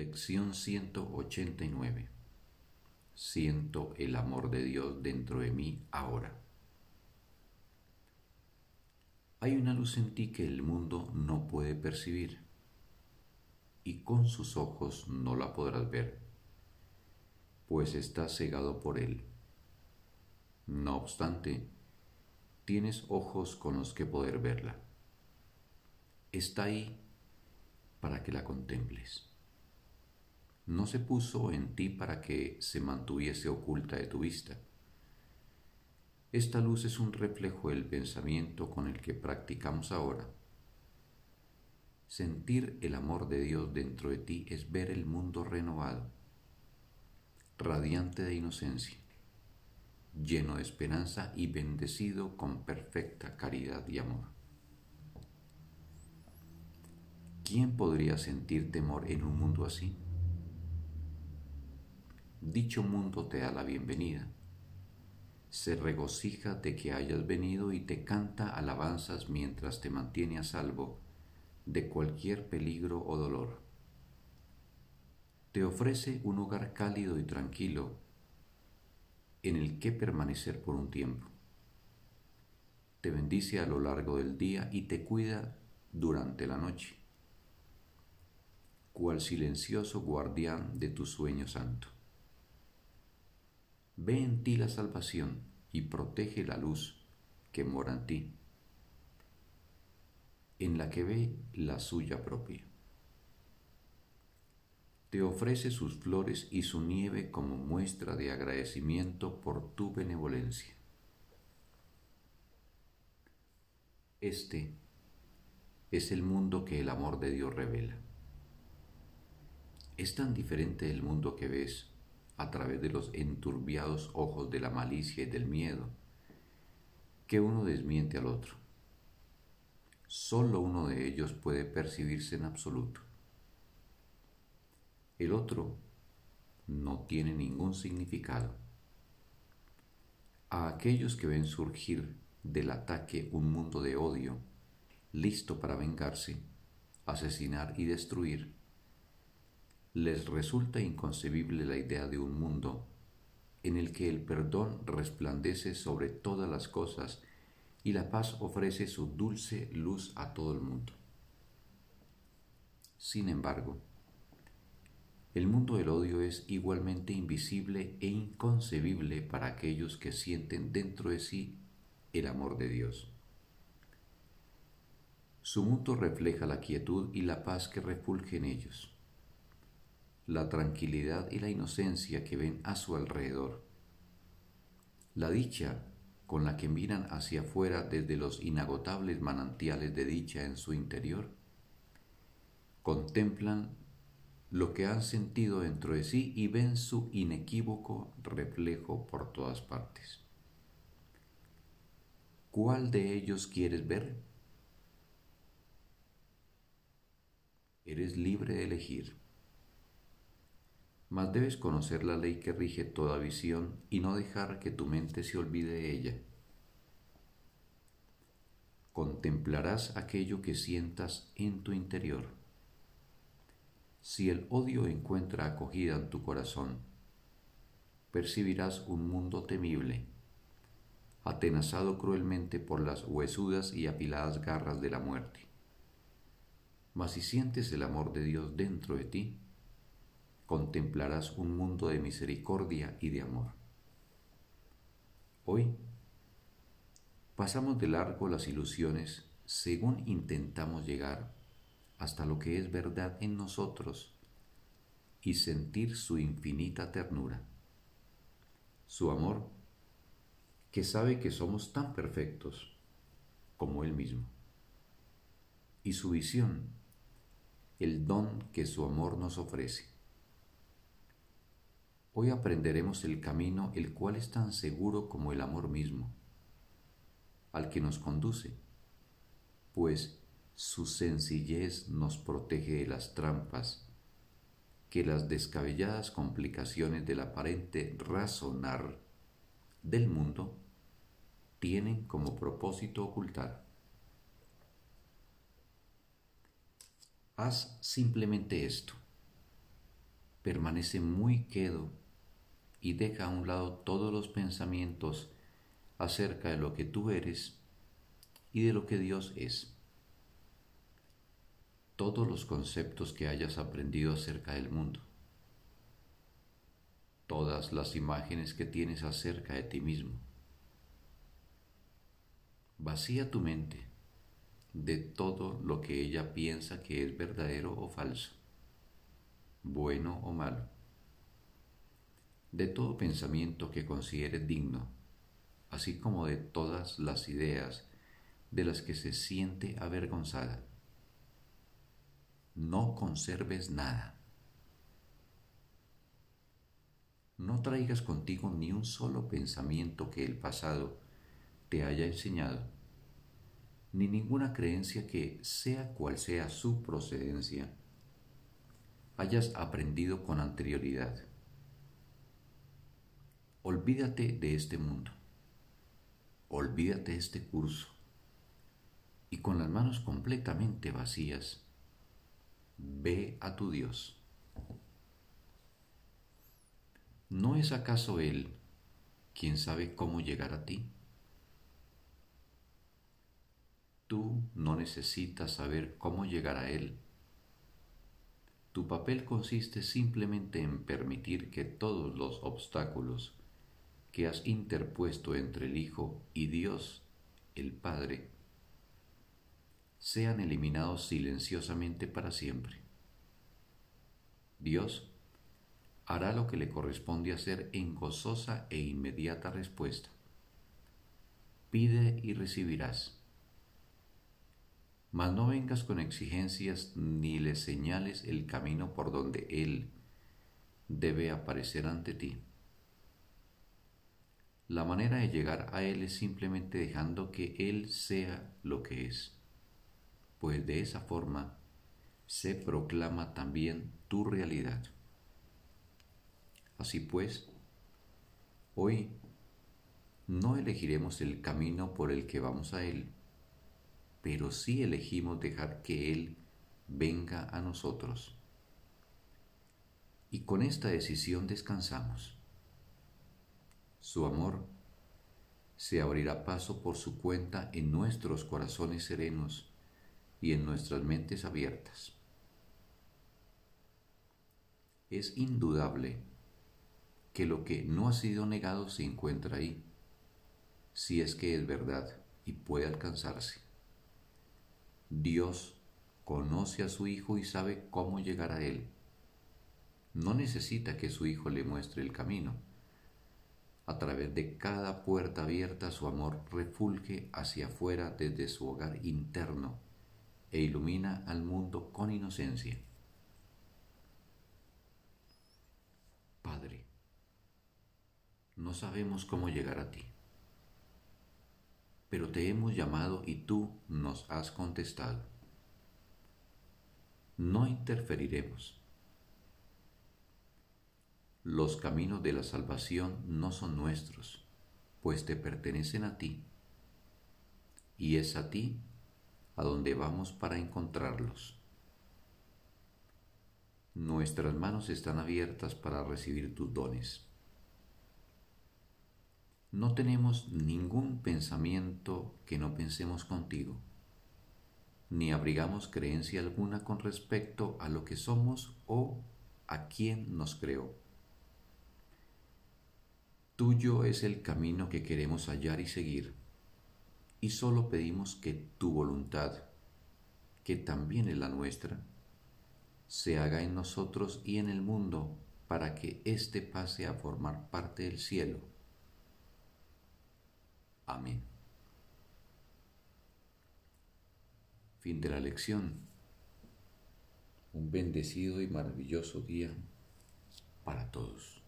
Lección 189. Siento el amor de Dios dentro de mí ahora. Hay una luz en ti que el mundo no puede percibir y con sus ojos no la podrás ver, pues estás cegado por él. No obstante, tienes ojos con los que poder verla. Está ahí para que la contemples. No se puso en ti para que se mantuviese oculta de tu vista. Esta luz es un reflejo del pensamiento con el que practicamos ahora. Sentir el amor de Dios dentro de ti es ver el mundo renovado, radiante de inocencia, lleno de esperanza y bendecido con perfecta caridad y amor. ¿Quién podría sentir temor en un mundo así? Dicho mundo te da la bienvenida. Se regocija de que hayas venido y te canta alabanzas mientras te mantiene a salvo de cualquier peligro o dolor. Te ofrece un hogar cálido y tranquilo en el que permanecer por un tiempo. Te bendice a lo largo del día y te cuida durante la noche cual silencioso guardián de tu sueño santo. Ve en ti la salvación y protege la luz que mora en ti, en la que ve la suya propia. Te ofrece sus flores y su nieve como muestra de agradecimiento por tu benevolencia. Este es el mundo que el amor de Dios revela es tan diferente del mundo que ves a través de los enturbiados ojos de la malicia y del miedo, que uno desmiente al otro. Solo uno de ellos puede percibirse en absoluto. El otro no tiene ningún significado. A aquellos que ven surgir del ataque un mundo de odio, listo para vengarse, asesinar y destruir, les resulta inconcebible la idea de un mundo en el que el perdón resplandece sobre todas las cosas y la paz ofrece su dulce luz a todo el mundo. Sin embargo, el mundo del odio es igualmente invisible e inconcebible para aquellos que sienten dentro de sí el amor de Dios. Su mundo refleja la quietud y la paz que refulge en ellos la tranquilidad y la inocencia que ven a su alrededor. La dicha con la que miran hacia afuera desde los inagotables manantiales de dicha en su interior, contemplan lo que han sentido dentro de sí y ven su inequívoco reflejo por todas partes. ¿Cuál de ellos quieres ver? Eres libre de elegir mas debes conocer la ley que rige toda visión y no dejar que tu mente se olvide de ella. Contemplarás aquello que sientas en tu interior. Si el odio encuentra acogida en tu corazón, percibirás un mundo temible, atenazado cruelmente por las huesudas y apiladas garras de la muerte. Mas si sientes el amor de Dios dentro de ti, contemplarás un mundo de misericordia y de amor. Hoy pasamos de largo las ilusiones según intentamos llegar hasta lo que es verdad en nosotros y sentir su infinita ternura, su amor, que sabe que somos tan perfectos como Él mismo, y su visión, el don que su amor nos ofrece. Hoy aprenderemos el camino el cual es tan seguro como el amor mismo, al que nos conduce, pues su sencillez nos protege de las trampas que las descabelladas complicaciones del aparente razonar del mundo tienen como propósito ocultar. Haz simplemente esto permanece muy quedo y deja a un lado todos los pensamientos acerca de lo que tú eres y de lo que Dios es. Todos los conceptos que hayas aprendido acerca del mundo, todas las imágenes que tienes acerca de ti mismo. Vacía tu mente de todo lo que ella piensa que es verdadero o falso, bueno o malo, de todo pensamiento que consideres digno, así como de todas las ideas de las que se siente avergonzada. No conserves nada. No traigas contigo ni un solo pensamiento que el pasado te haya enseñado, ni ninguna creencia que, sea cual sea su procedencia, hayas aprendido con anterioridad. Olvídate de este mundo, olvídate de este curso, y con las manos completamente vacías, ve a tu Dios. ¿No es acaso Él quien sabe cómo llegar a ti? Tú no necesitas saber cómo llegar a Él. Tu papel consiste simplemente en permitir que todos los obstáculos que has interpuesto entre el Hijo y Dios, el Padre, sean eliminados silenciosamente para siempre. Dios hará lo que le corresponde hacer en gozosa e inmediata respuesta. Pide y recibirás. Mas no vengas con exigencias ni le señales el camino por donde Él debe aparecer ante ti. La manera de llegar a Él es simplemente dejando que Él sea lo que es pues de esa forma se proclama también tu realidad. Así pues, hoy no elegiremos el camino por el que vamos a Él, pero sí elegimos dejar que Él venga a nosotros. Y con esta decisión descansamos. Su amor se abrirá paso por su cuenta en nuestros corazones serenos y en nuestras mentes abiertas. Es indudable que lo que no ha sido negado se encuentra ahí, si es que es verdad y puede alcanzarse. Dios conoce a su Hijo y sabe cómo llegar a Él. No necesita que su Hijo le muestre el camino. A través de cada puerta abierta su amor refulge hacia afuera desde su hogar interno e ilumina al mundo con inocencia. Padre, no sabemos cómo llegar a ti, pero te hemos llamado y tú nos has contestado. No interferiremos. Los caminos de la salvación no son nuestros, pues te pertenecen a ti, y es a ti a donde vamos para encontrarlos. Nuestras manos están abiertas para recibir tus dones. No tenemos ningún pensamiento que no pensemos contigo, ni abrigamos creencia alguna con respecto a lo que somos o a quien nos creó. Tuyo es el camino que queremos hallar y seguir y solo pedimos que tu voluntad, que también es la nuestra, se haga en nosotros y en el mundo para que éste pase a formar parte del cielo. Amén. Fin de la lección. Un bendecido y maravilloso día para todos.